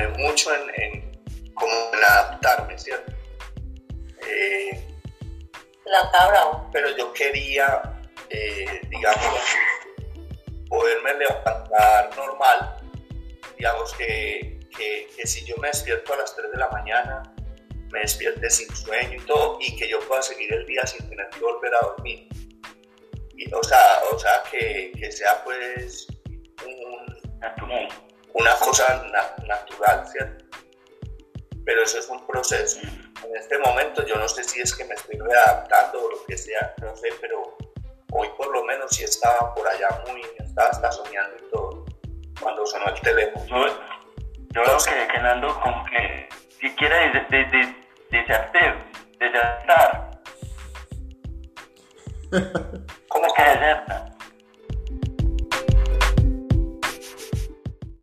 demoré mucho en, en, como en adaptarme, ¿cierto? Eh, La cabra. pero yo quería, eh, digamos, poderme levantar normal, digamos que, que, que si yo me despierto a las 3 de la mañana, me despierte sin sueño y todo, y que yo pueda seguir el día sin tener que volver a dormir. Y, o sea, o sea que, que sea pues un, Natural. Una cosa na- natural, ¿cierto? Pero eso es un proceso. En este momento yo no sé si es que me estoy readaptando o lo que sea, no sé, pero hoy por lo menos sí estaba por allá muy, estaba hasta soñando y todo, cuando sonó el teléfono. Yo, yo veo que, que Nando como que si quiere des- des- des- ¿Cómo que deserta.